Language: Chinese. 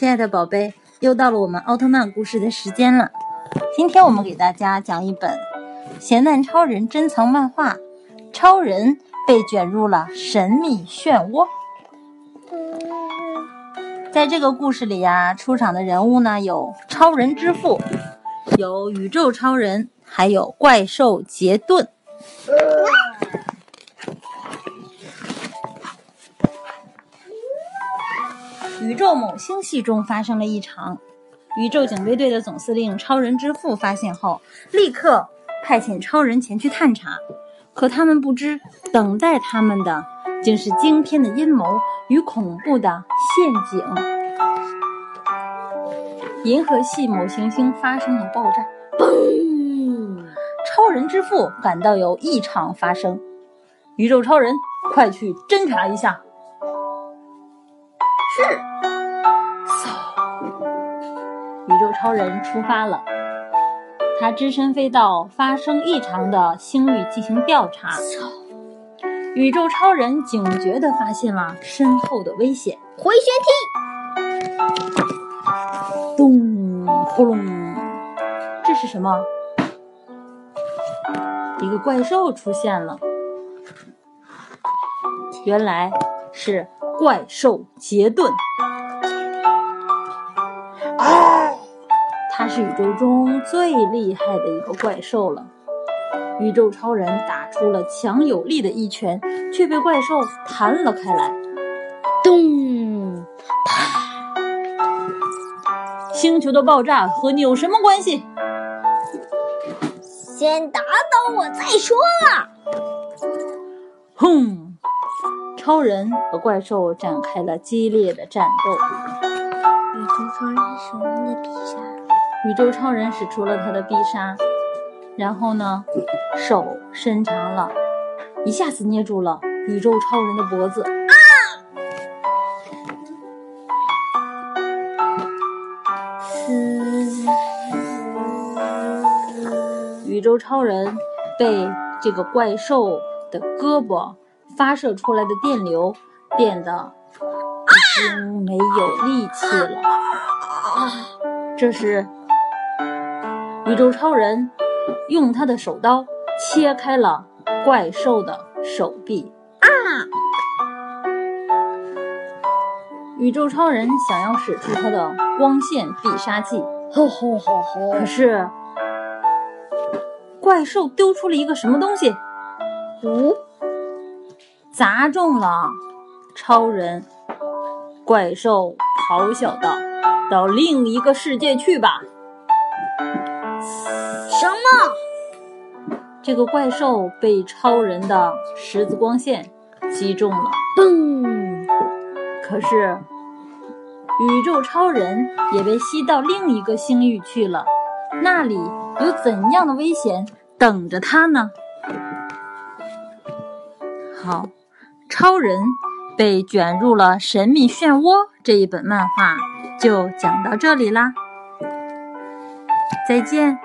亲爱的宝贝，又到了我们奥特曼故事的时间了。今天我们给大家讲一本《咸蛋超人珍藏漫画》，超人被卷入了神秘漩涡。在这个故事里呀，出场的人物呢有超人之父，有宇宙超人，还有怪兽杰顿。宇宙某星系中发生了异常，宇宙警备队的总司令超人之父发现后，立刻派遣超人前去探查。可他们不知，等待他们的竟是惊天的阴谋与恐怖的陷阱。银河系某行星发生了爆炸，嘣！超人之父感到有异常发生，宇宙超人，快去侦查一下。是。宇宙超人出发了，他只身飞到发生异常的星域进行调查。宇宙超人警觉地发现了身后的危险，回旋踢，咚，轰隆，这是什么？一个怪兽出现了，原来是怪兽杰顿。是宇宙中最厉害的一个怪兽了。宇宙超人打出了强有力的一拳，却被怪兽弹了开来。咚！啪！星球的爆炸和你有什么关系？先打倒我再说。轰！超人和怪兽展开了激烈的战斗。宇宙超人手中的必杀。宇宙超人使出了他的必杀，然后呢，手伸长了，一下子捏住了宇宙超人的脖子。啊！宇宙超人被这个怪兽的胳膊发射出来的电流电得已经没有力气了。这是。宇宙超人用他的手刀切开了怪兽的手臂啊！宇宙超人想要使出他的光线必杀技，吼吼吼吼！可是怪兽丢出了一个什么东西？呜！砸中了超人。怪兽咆哮道：“到另一个世界去吧！”什么？这个怪兽被超人的十字光线击中了，嘣！可是宇宙超人也被吸到另一个星域去了，那里有怎样的危险等着他呢？好，超人被卷入了神秘漩涡这一本漫画就讲到这里啦。再见。